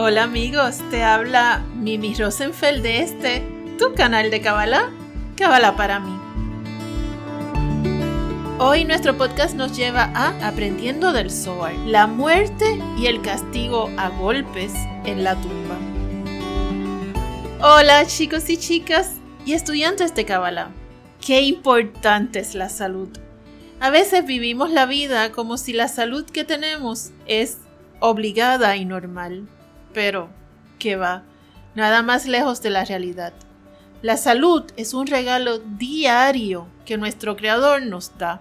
Hola amigos, te habla Mimi Rosenfeld de este, tu canal de Kabbalah, Kabbalah para mí. Hoy nuestro podcast nos lleva a Aprendiendo del Zohar, la muerte y el castigo a golpes en la tumba. Hola chicos y chicas y estudiantes de Kabbalah. Qué importante es la salud. A veces vivimos la vida como si la salud que tenemos es obligada y normal pero que va, nada más lejos de la realidad. La salud es un regalo diario que nuestro Creador nos da,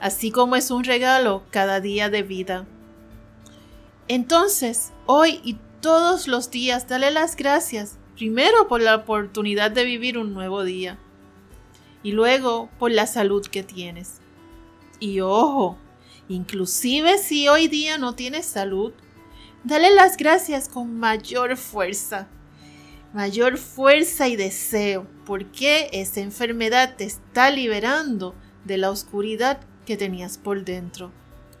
así como es un regalo cada día de vida. Entonces, hoy y todos los días, dale las gracias, primero por la oportunidad de vivir un nuevo día, y luego por la salud que tienes. Y ojo, inclusive si hoy día no tienes salud, Dale las gracias con mayor fuerza, mayor fuerza y deseo, porque esa enfermedad te está liberando de la oscuridad que tenías por dentro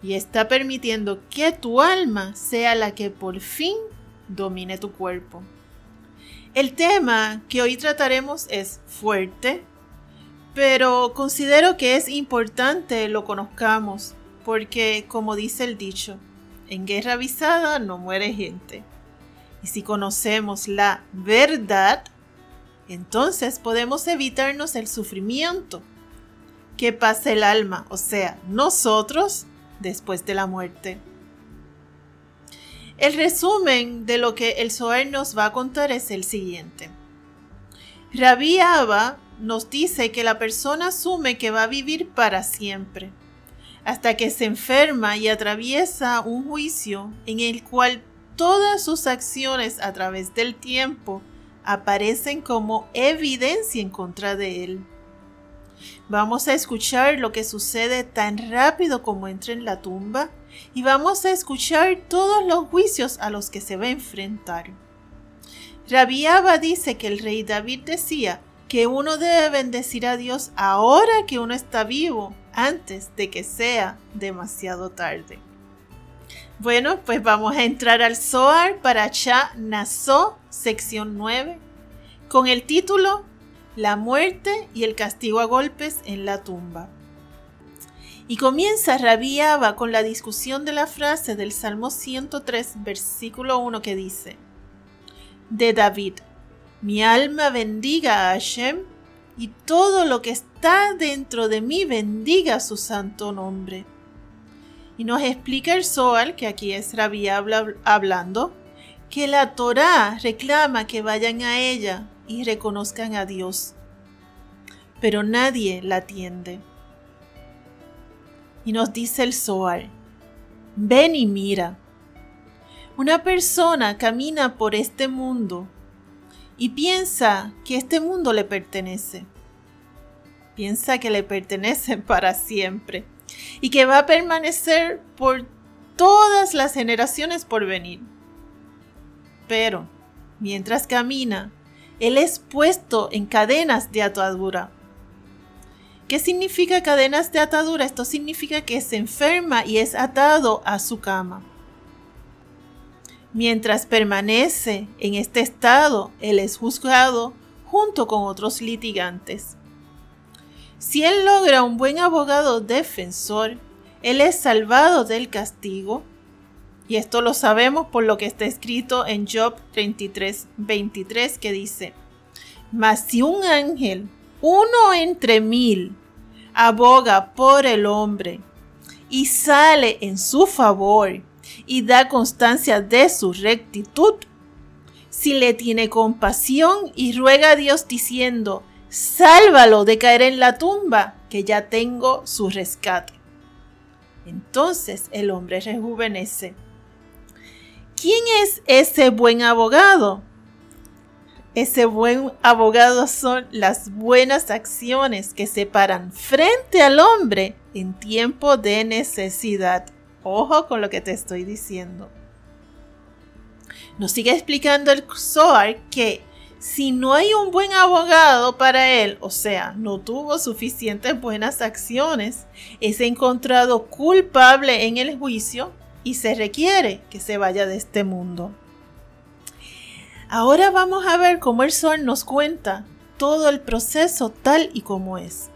y está permitiendo que tu alma sea la que por fin domine tu cuerpo. El tema que hoy trataremos es fuerte, pero considero que es importante lo conozcamos, porque como dice el dicho, en guerra avisada no muere gente. Y si conocemos la verdad, entonces podemos evitarnos el sufrimiento que pasa el alma, o sea, nosotros, después de la muerte. El resumen de lo que el Zohar nos va a contar es el siguiente. Rabbi Abba nos dice que la persona asume que va a vivir para siempre hasta que se enferma y atraviesa un juicio en el cual todas sus acciones a través del tiempo aparecen como evidencia en contra de él. Vamos a escuchar lo que sucede tan rápido como entra en la tumba y vamos a escuchar todos los juicios a los que se va a enfrentar. Rabiaba dice que el rey David decía que uno debe bendecir a Dios ahora que uno está vivo antes de que sea demasiado tarde. Bueno, pues vamos a entrar al Zohar para Cha Naso, sección 9, con el título La muerte y el castigo a golpes en la tumba. Y comienza Rabiaba con la discusión de la frase del Salmo 103, versículo 1 que dice, de David, mi alma bendiga a Hashem y todo lo que está dentro de mí bendiga su santo nombre. Y nos explica el Zohar, que aquí es Rabí hablando, que la Torá reclama que vayan a ella y reconozcan a Dios. Pero nadie la atiende. Y nos dice el Zohar, ven y mira. Una persona camina por este mundo y piensa que este mundo le pertenece. Piensa que le pertenece para siempre y que va a permanecer por todas las generaciones por venir. Pero, mientras camina, él es puesto en cadenas de atadura. ¿Qué significa cadenas de atadura? Esto significa que se enferma y es atado a su cama. Mientras permanece en este estado, él es juzgado junto con otros litigantes. Si él logra un buen abogado defensor, él es salvado del castigo. Y esto lo sabemos por lo que está escrito en Job 33, 23, que dice, Mas si un ángel, uno entre mil, aboga por el hombre y sale en su favor y da constancia de su rectitud, si le tiene compasión y ruega a Dios diciendo, sálvalo de caer en la tumba, que ya tengo su rescate. Entonces el hombre rejuvenece. ¿Quién es ese buen abogado? Ese buen abogado son las buenas acciones que se paran frente al hombre en tiempo de necesidad. Ojo con lo que te estoy diciendo. Nos sigue explicando el Zohar que si no hay un buen abogado para él, o sea, no tuvo suficientes buenas acciones, es encontrado culpable en el juicio y se requiere que se vaya de este mundo. Ahora vamos a ver cómo el sol nos cuenta todo el proceso tal y como es.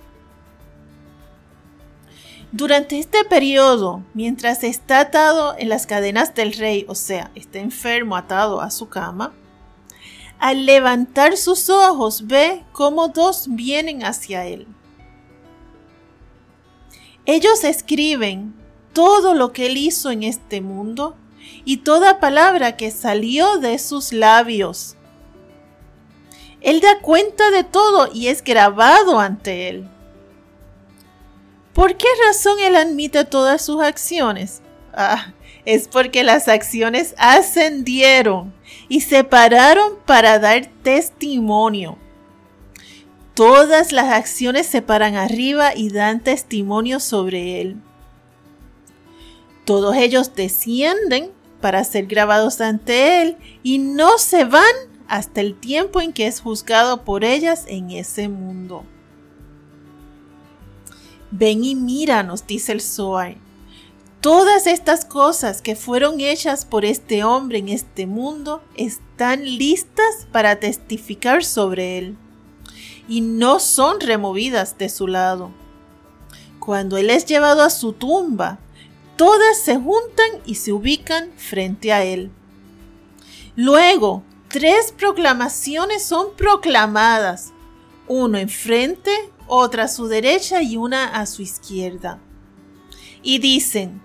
Durante este periodo, mientras está atado en las cadenas del rey, o sea, está enfermo atado a su cama, al levantar sus ojos ve cómo dos vienen hacia él. Ellos escriben todo lo que él hizo en este mundo y toda palabra que salió de sus labios. Él da cuenta de todo y es grabado ante él. ¿Por qué razón él admite todas sus acciones? Ah, es porque las acciones ascendieron y se pararon para dar testimonio. Todas las acciones se paran arriba y dan testimonio sobre él. Todos ellos descienden para ser grabados ante él y no se van hasta el tiempo en que es juzgado por ellas en ese mundo. Ven y mira, nos dice el Zohar. Todas estas cosas que fueron hechas por este hombre en este mundo están listas para testificar sobre él y no son removidas de su lado. Cuando él es llevado a su tumba, todas se juntan y se ubican frente a él. Luego, tres proclamaciones son proclamadas, uno enfrente, otra a su derecha y una a su izquierda. Y dicen,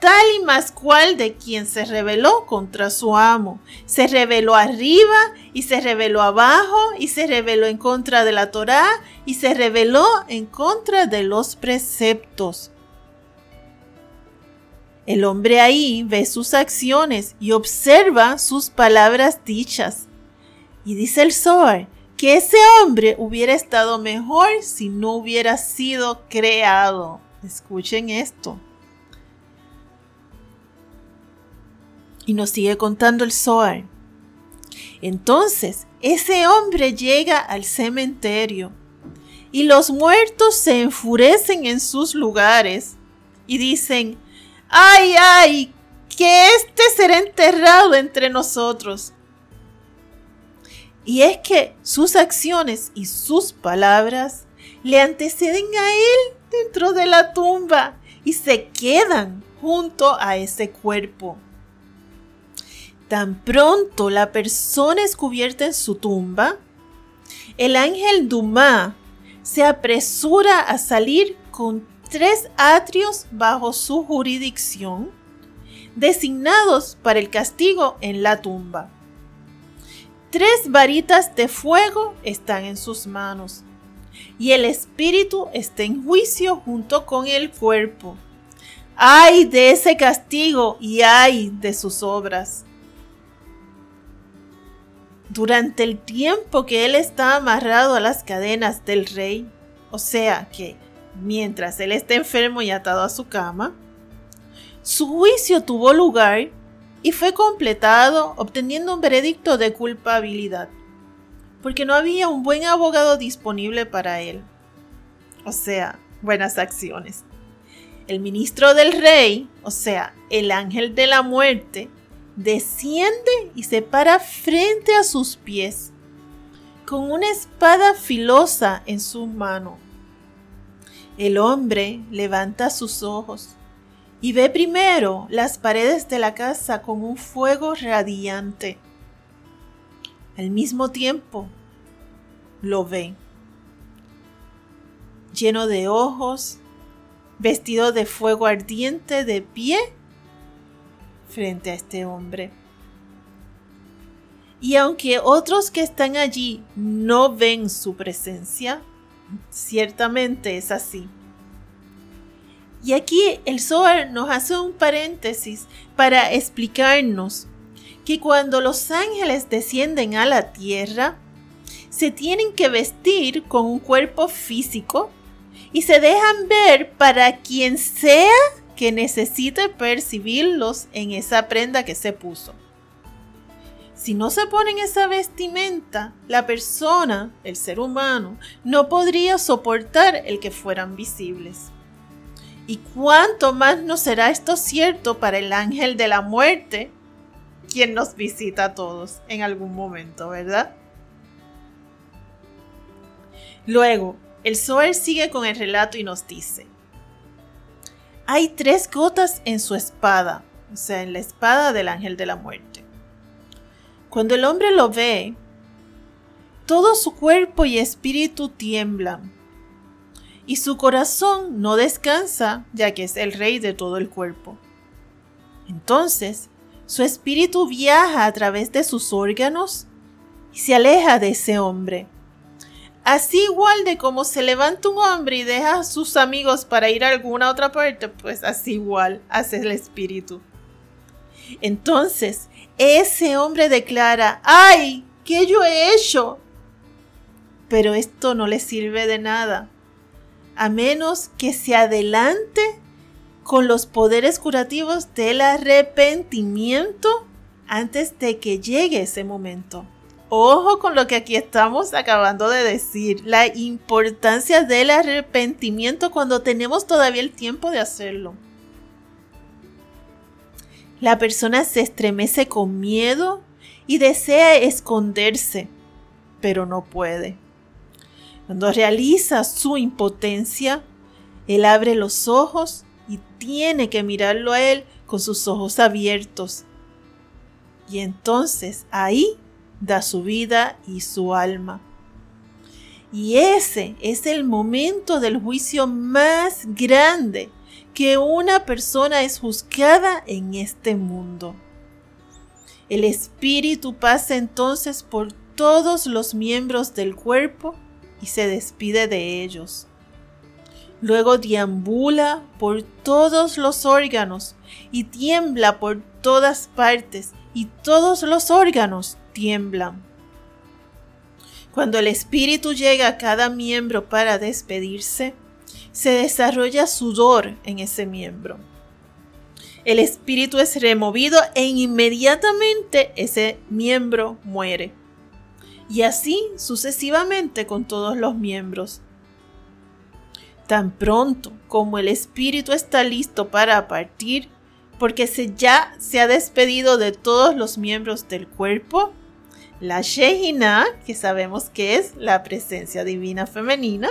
tal y más cual de quien se rebeló contra su amo. Se rebeló arriba y se rebeló abajo y se rebeló en contra de la Torá y se rebeló en contra de los preceptos. El hombre ahí ve sus acciones y observa sus palabras dichas. Y dice el Zohar que ese hombre hubiera estado mejor si no hubiera sido creado. Escuchen esto. Y nos sigue contando el Zohar. Entonces, ese hombre llega al cementerio y los muertos se enfurecen en sus lugares y dicen, ay, ay, que éste será enterrado entre nosotros. Y es que sus acciones y sus palabras le anteceden a él dentro de la tumba y se quedan junto a ese cuerpo. Tan pronto la persona es cubierta en su tumba, el ángel Dumá se apresura a salir con tres atrios bajo su jurisdicción, designados para el castigo en la tumba. Tres varitas de fuego están en sus manos, y el espíritu está en juicio junto con el cuerpo. ¡Ay de ese castigo y ay de sus obras! durante el tiempo que él está amarrado a las cadenas del rey, o sea que mientras él está enfermo y atado a su cama, su juicio tuvo lugar y fue completado obteniendo un veredicto de culpabilidad, porque no había un buen abogado disponible para él, o sea, buenas acciones. El ministro del rey, o sea, el ángel de la muerte, desciende y se para frente a sus pies, con una espada filosa en su mano. El hombre levanta sus ojos y ve primero las paredes de la casa con un fuego radiante. Al mismo tiempo, lo ve, lleno de ojos, vestido de fuego ardiente de pie frente a este hombre. Y aunque otros que están allí no ven su presencia, ciertamente es así. Y aquí el Zohar nos hace un paréntesis para explicarnos que cuando los ángeles descienden a la tierra, se tienen que vestir con un cuerpo físico y se dejan ver para quien sea que necesite percibirlos en esa prenda que se puso. Si no se ponen esa vestimenta, la persona, el ser humano, no podría soportar el que fueran visibles. ¿Y cuánto más no será esto cierto para el ángel de la muerte, quien nos visita a todos en algún momento, verdad? Luego, el Zohar sigue con el relato y nos dice, hay tres gotas en su espada, o sea, en la espada del ángel de la muerte. Cuando el hombre lo ve, todo su cuerpo y espíritu tiemblan, y su corazón no descansa, ya que es el rey de todo el cuerpo. Entonces, su espíritu viaja a través de sus órganos y se aleja de ese hombre. Así igual de como se levanta un hombre y deja a sus amigos para ir a alguna otra parte, pues así igual hace el espíritu. Entonces, ese hombre declara, ¡ay! ¿Qué yo he hecho? Pero esto no le sirve de nada, a menos que se adelante con los poderes curativos del arrepentimiento antes de que llegue ese momento. Ojo con lo que aquí estamos acabando de decir, la importancia del arrepentimiento cuando tenemos todavía el tiempo de hacerlo. La persona se estremece con miedo y desea esconderse, pero no puede. Cuando realiza su impotencia, él abre los ojos y tiene que mirarlo a él con sus ojos abiertos. Y entonces ahí da su vida y su alma. Y ese es el momento del juicio más grande que una persona es juzgada en este mundo. El espíritu pasa entonces por todos los miembros del cuerpo y se despide de ellos. Luego deambula por todos los órganos y tiembla por todas partes y todos los órganos tiemblan. Cuando el espíritu llega a cada miembro para despedirse, se desarrolla sudor en ese miembro. El espíritu es removido e inmediatamente ese miembro muere. Y así sucesivamente con todos los miembros. Tan pronto como el espíritu está listo para partir, porque se ya se ha despedido de todos los miembros del cuerpo, la Shejina, que sabemos que es la presencia divina femenina,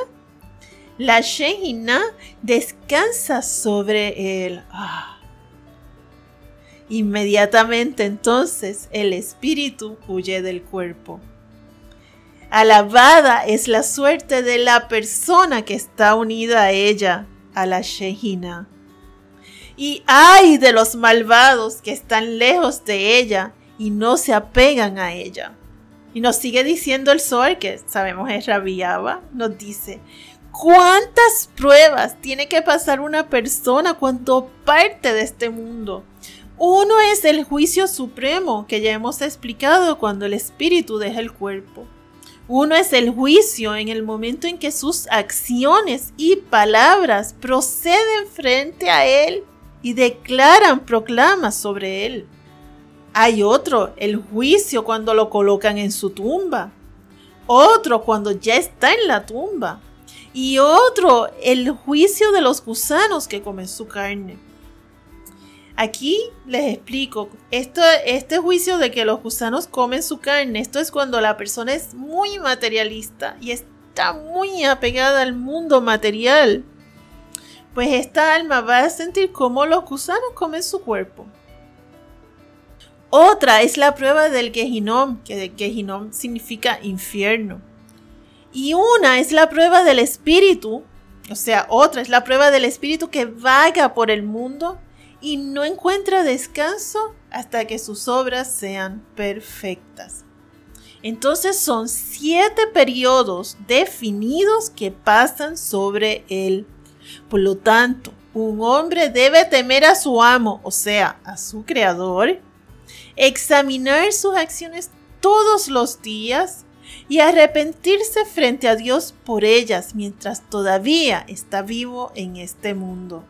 la Shejina descansa sobre él. Ah. Inmediatamente entonces el espíritu huye del cuerpo. Alabada es la suerte de la persona que está unida a ella, a la Shejina. Y ay de los malvados que están lejos de ella y no se apegan a ella. Y nos sigue diciendo el Sol, que sabemos es Rabiaba, nos dice, ¿cuántas pruebas tiene que pasar una persona cuando parte de este mundo? Uno es el juicio supremo que ya hemos explicado cuando el espíritu deja el cuerpo. Uno es el juicio en el momento en que sus acciones y palabras proceden frente a él y declaran proclamas sobre él. Hay otro, el juicio cuando lo colocan en su tumba. Otro cuando ya está en la tumba. Y otro, el juicio de los gusanos que comen su carne. Aquí les explico, esto, este juicio de que los gusanos comen su carne, esto es cuando la persona es muy materialista y está muy apegada al mundo material pues esta alma va a sentir cómo los gusanos comen su cuerpo. Otra es la prueba del Gehinom, que Gehinom significa infierno. Y una es la prueba del espíritu, o sea, otra es la prueba del espíritu que vaga por el mundo y no encuentra descanso hasta que sus obras sean perfectas. Entonces son siete periodos definidos que pasan sobre él por lo tanto, un hombre debe temer a su amo, o sea, a su creador, examinar sus acciones todos los días y arrepentirse frente a Dios por ellas mientras todavía está vivo en este mundo.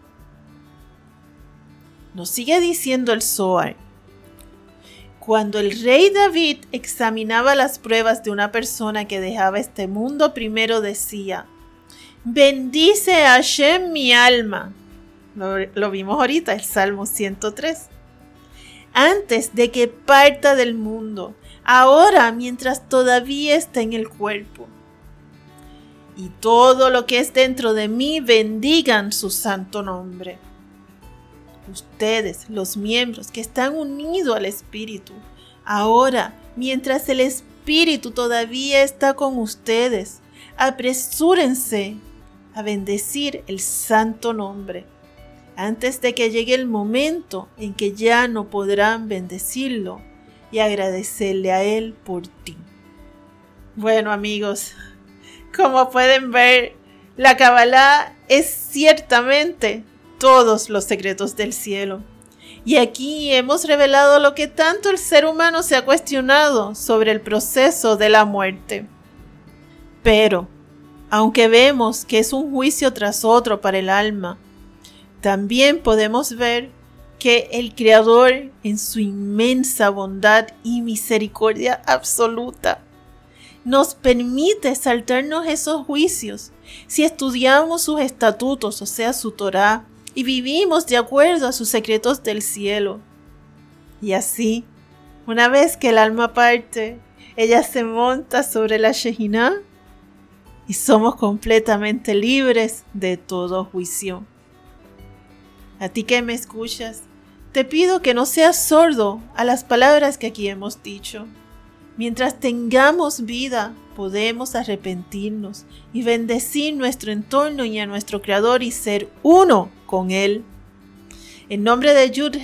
Nos sigue diciendo el Zohar. Cuando el rey David examinaba las pruebas de una persona que dejaba este mundo, primero decía, bendice a Hashem mi alma. Lo, lo vimos ahorita, el Salmo 103. Antes de que parta del mundo, ahora mientras todavía está en el cuerpo. Y todo lo que es dentro de mí bendigan su santo nombre. Ustedes, los miembros que están unidos al Espíritu, ahora mientras el Espíritu todavía está con ustedes, apresúrense a bendecir el santo nombre antes de que llegue el momento en que ya no podrán bendecirlo y agradecerle a Él por ti. Bueno amigos, como pueden ver, la Kabbalah es ciertamente todos los secretos del cielo. Y aquí hemos revelado lo que tanto el ser humano se ha cuestionado sobre el proceso de la muerte. Pero, aunque vemos que es un juicio tras otro para el alma, también podemos ver que el Creador, en su inmensa bondad y misericordia absoluta, nos permite saltarnos esos juicios si estudiamos sus estatutos, o sea, su Torah, y vivimos de acuerdo a sus secretos del cielo. Y así, una vez que el alma parte, ella se monta sobre la Shekinah y somos completamente libres de todo juicio. A ti que me escuchas, te pido que no seas sordo a las palabras que aquí hemos dicho. Mientras tengamos vida, podemos arrepentirnos y bendecir nuestro entorno y a nuestro Creador y ser uno con Él. En nombre de Yud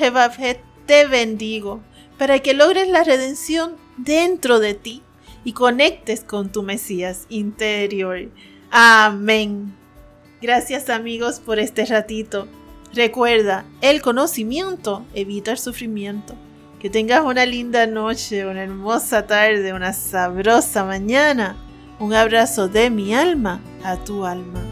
te bendigo para que logres la redención dentro de ti y conectes con tu Mesías interior. Amén. Gracias amigos por este ratito. Recuerda, el conocimiento evita el sufrimiento. Que tengas una linda noche, una hermosa tarde, una sabrosa mañana. Un abrazo de mi alma a tu alma.